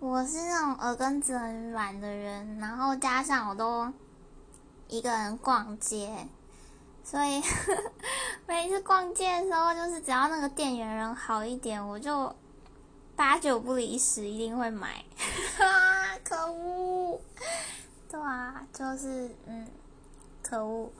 我是那种耳根子很软的人，然后加上我都一个人逛街，所以 每次逛街的时候，就是只要那个店员人好一点，我就八九不离十一定会买。啊，可恶！对啊，就是嗯，可恶。